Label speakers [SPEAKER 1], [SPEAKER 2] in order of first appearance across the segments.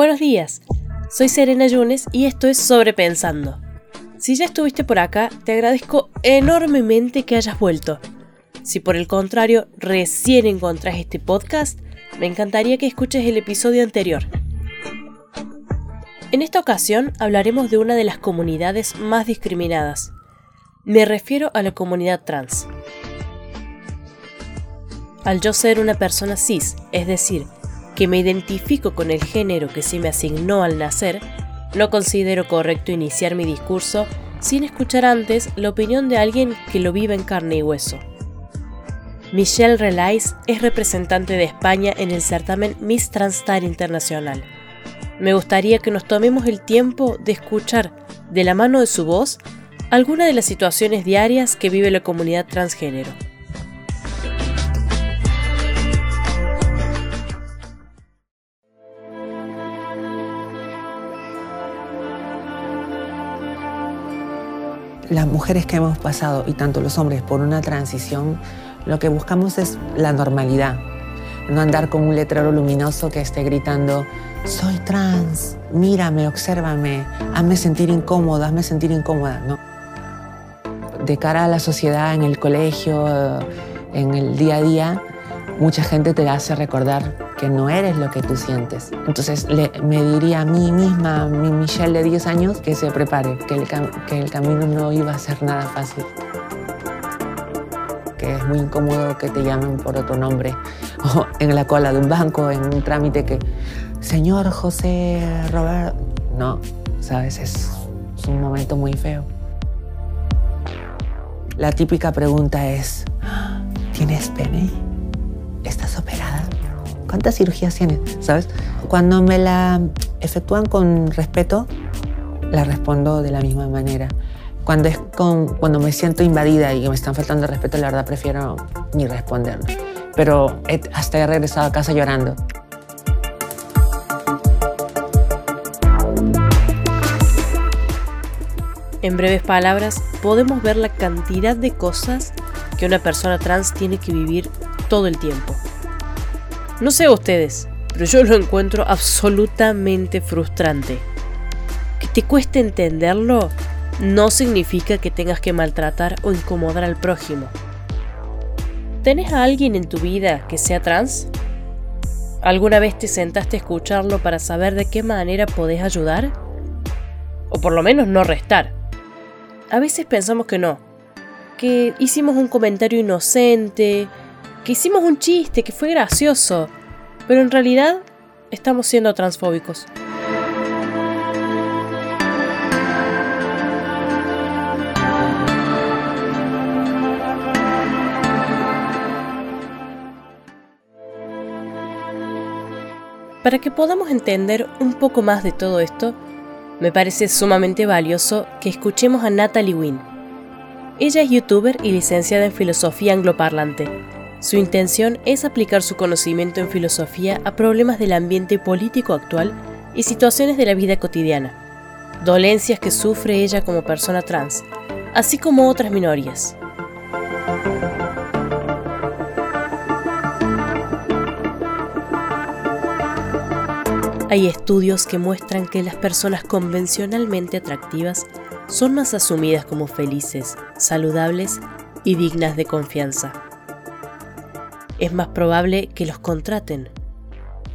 [SPEAKER 1] Buenos días, soy Serena Yunes y esto es Sobrepensando. Si ya estuviste por acá, te agradezco enormemente que hayas vuelto. Si por el contrario recién encontrás este podcast, me encantaría que escuches el episodio anterior. En esta ocasión hablaremos de una de las comunidades más discriminadas. Me refiero a la comunidad trans. Al yo ser una persona cis, es decir, que me identifico con el género que se me asignó al nacer, no considero correcto iniciar mi discurso sin escuchar antes la opinión de alguien que lo vive en carne y hueso. Michelle Relais es representante de España en el certamen Miss Transstar Internacional. Me gustaría que nos tomemos el tiempo de escuchar de la mano de su voz algunas de las situaciones diarias que vive la comunidad transgénero.
[SPEAKER 2] Las mujeres que hemos pasado, y tanto los hombres, por una transición, lo que buscamos es la normalidad. No andar con un letrero luminoso que esté gritando, soy trans, mírame, obsérvame, hazme sentir incómoda, hazme sentir incómoda. No. De cara a la sociedad, en el colegio, en el día a día, mucha gente te hace recordar que no eres lo que tú sientes. Entonces me diría a mí misma, a mi Michelle de 10 años, que se prepare, que el, que el camino no iba a ser nada fácil. Que es muy incómodo que te llamen por otro nombre, o en la cola de un banco, en un trámite que, señor José Robert, no, sabes, es, es un momento muy feo. La típica pregunta es, ¿tienes pene? ¿Estás operada? ¿Cuántas cirugías tienes? ¿Sabes? Cuando me la efectúan con respeto, la respondo de la misma manera. Cuando, es con, cuando me siento invadida y me están faltando respeto, la verdad prefiero ni responderlo. Pero hasta he regresado a casa llorando.
[SPEAKER 1] En breves palabras, podemos ver la cantidad de cosas que una persona trans tiene que vivir todo el tiempo. No sé ustedes, pero yo lo encuentro absolutamente frustrante. Que te cueste entenderlo no significa que tengas que maltratar o incomodar al prójimo. ¿Tenés a alguien en tu vida que sea trans? ¿Alguna vez te sentaste a escucharlo para saber de qué manera podés ayudar? O por lo menos no restar. A veces pensamos que no, que hicimos un comentario inocente, que hicimos un chiste, que fue gracioso, pero en realidad estamos siendo transfóbicos. Para que podamos entender un poco más de todo esto, me parece sumamente valioso que escuchemos a Natalie Wynn. Ella es youtuber y licenciada en filosofía angloparlante su intención es aplicar su conocimiento en filosofía a problemas del ambiente político actual y situaciones de la vida cotidiana, dolencias que sufre ella como persona trans, así como otras minorías. Hay estudios que muestran que las personas convencionalmente atractivas son más asumidas como felices, saludables y dignas de confianza es más probable que los contraten.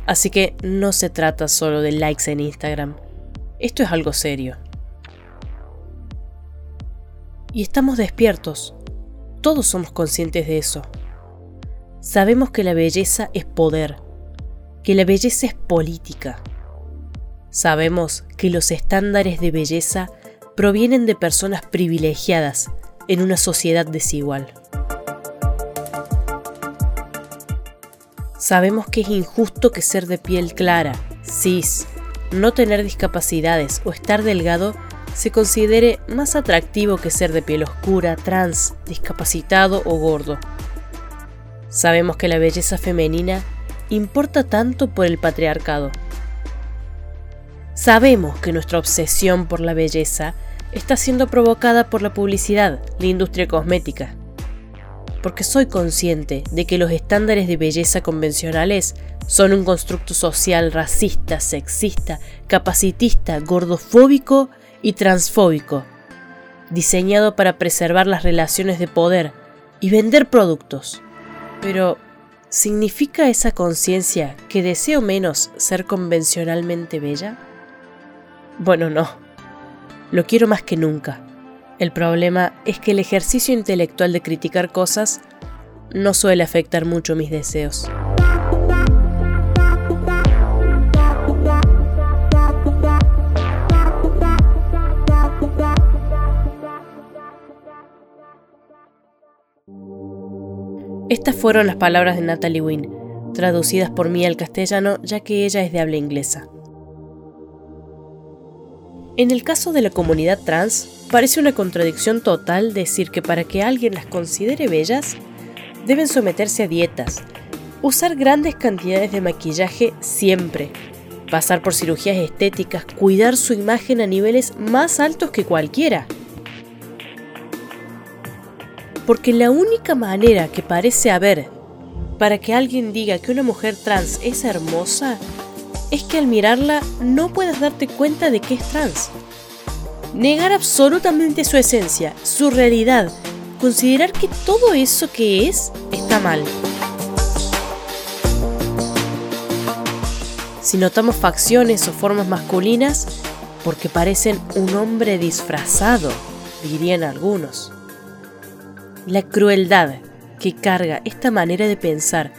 [SPEAKER 1] Así que no se trata solo de likes en Instagram. Esto es algo serio. Y estamos despiertos. Todos somos conscientes de eso. Sabemos que la belleza es poder, que la belleza es política. Sabemos que los estándares de belleza provienen de personas privilegiadas en una sociedad desigual. Sabemos que es injusto que ser de piel clara, cis, no tener discapacidades o estar delgado se considere más atractivo que ser de piel oscura, trans, discapacitado o gordo. Sabemos que la belleza femenina importa tanto por el patriarcado. Sabemos que nuestra obsesión por la belleza está siendo provocada por la publicidad, la industria cosmética. Porque soy consciente de que los estándares de belleza convencionales son un constructo social racista, sexista, capacitista, gordofóbico y transfóbico, diseñado para preservar las relaciones de poder y vender productos. Pero, ¿significa esa conciencia que deseo menos ser convencionalmente bella? Bueno, no. Lo quiero más que nunca. El problema es que el ejercicio intelectual de criticar cosas no suele afectar mucho mis deseos. Estas fueron las palabras de Natalie Wynne, traducidas por mí al castellano ya que ella es de habla inglesa. En el caso de la comunidad trans, parece una contradicción total decir que para que alguien las considere bellas, deben someterse a dietas, usar grandes cantidades de maquillaje siempre, pasar por cirugías estéticas, cuidar su imagen a niveles más altos que cualquiera. Porque la única manera que parece haber para que alguien diga que una mujer trans es hermosa es que al mirarla no puedas darte cuenta de que es trans. Negar absolutamente su esencia, su realidad, considerar que todo eso que es está mal. Si notamos facciones o formas masculinas, porque parecen un hombre disfrazado, dirían algunos. La crueldad que carga esta manera de pensar,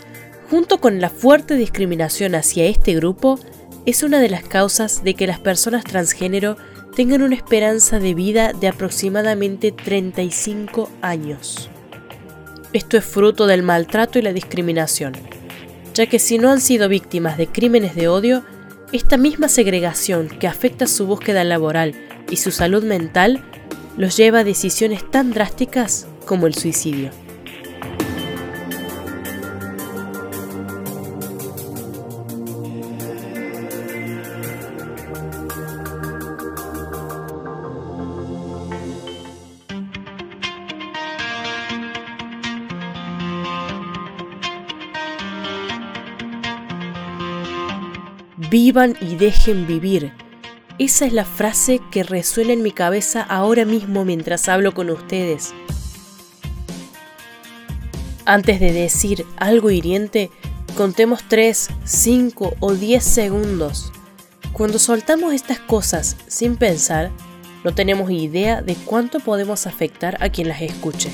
[SPEAKER 1] junto con la fuerte discriminación hacia este grupo, es una de las causas de que las personas transgénero tengan una esperanza de vida de aproximadamente 35 años. Esto es fruto del maltrato y la discriminación, ya que si no han sido víctimas de crímenes de odio, esta misma segregación que afecta su búsqueda laboral y su salud mental los lleva a decisiones tan drásticas como el suicidio. Vivan y dejen vivir. Esa es la frase que resuena en mi cabeza ahora mismo mientras hablo con ustedes. Antes de decir algo hiriente, contemos 3, 5 o 10 segundos. Cuando soltamos estas cosas sin pensar, no tenemos idea de cuánto podemos afectar a quien las escuche.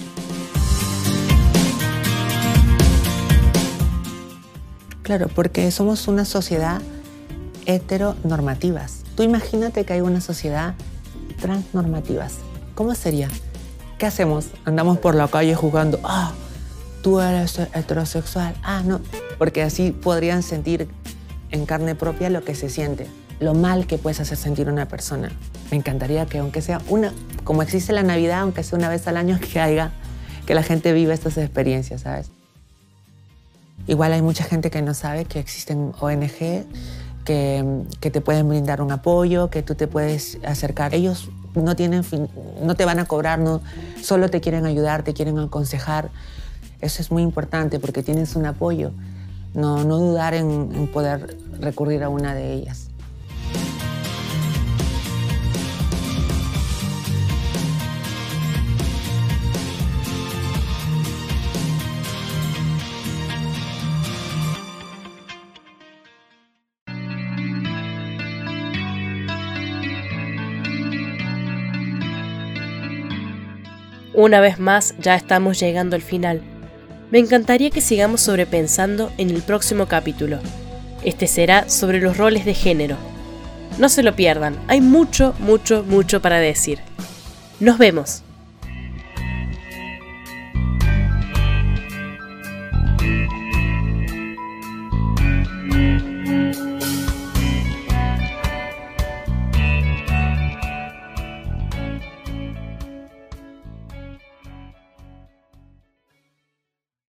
[SPEAKER 2] Claro, porque somos una sociedad heteronormativas. Tú imagínate que hay una sociedad transnormativas. ¿Cómo sería? ¿Qué hacemos? Andamos por la calle jugando, ah, tú eres heterosexual. Ah, no. Porque así podrían sentir en carne propia lo que se siente, lo mal que puedes hacer sentir una persona. Me encantaría que aunque sea una, como existe la Navidad, aunque sea una vez al año, que haya, que la gente viva estas experiencias, ¿sabes? Igual hay mucha gente que no sabe que existen ONG que, te pueden brindar un apoyo, que tú te puedes acercar. Ellos no, tienen no te van a cobrar, no, solo te quieren ayudar, te quieren aconsejar. Eso es muy importante porque tienes un apoyo. No, no dudar en, en poder recurrir a una de ellas.
[SPEAKER 1] Una vez más, ya estamos llegando al final. Me encantaría que sigamos sobrepensando en el próximo capítulo. Este será sobre los roles de género. No se lo pierdan, hay mucho, mucho, mucho para decir. Nos vemos.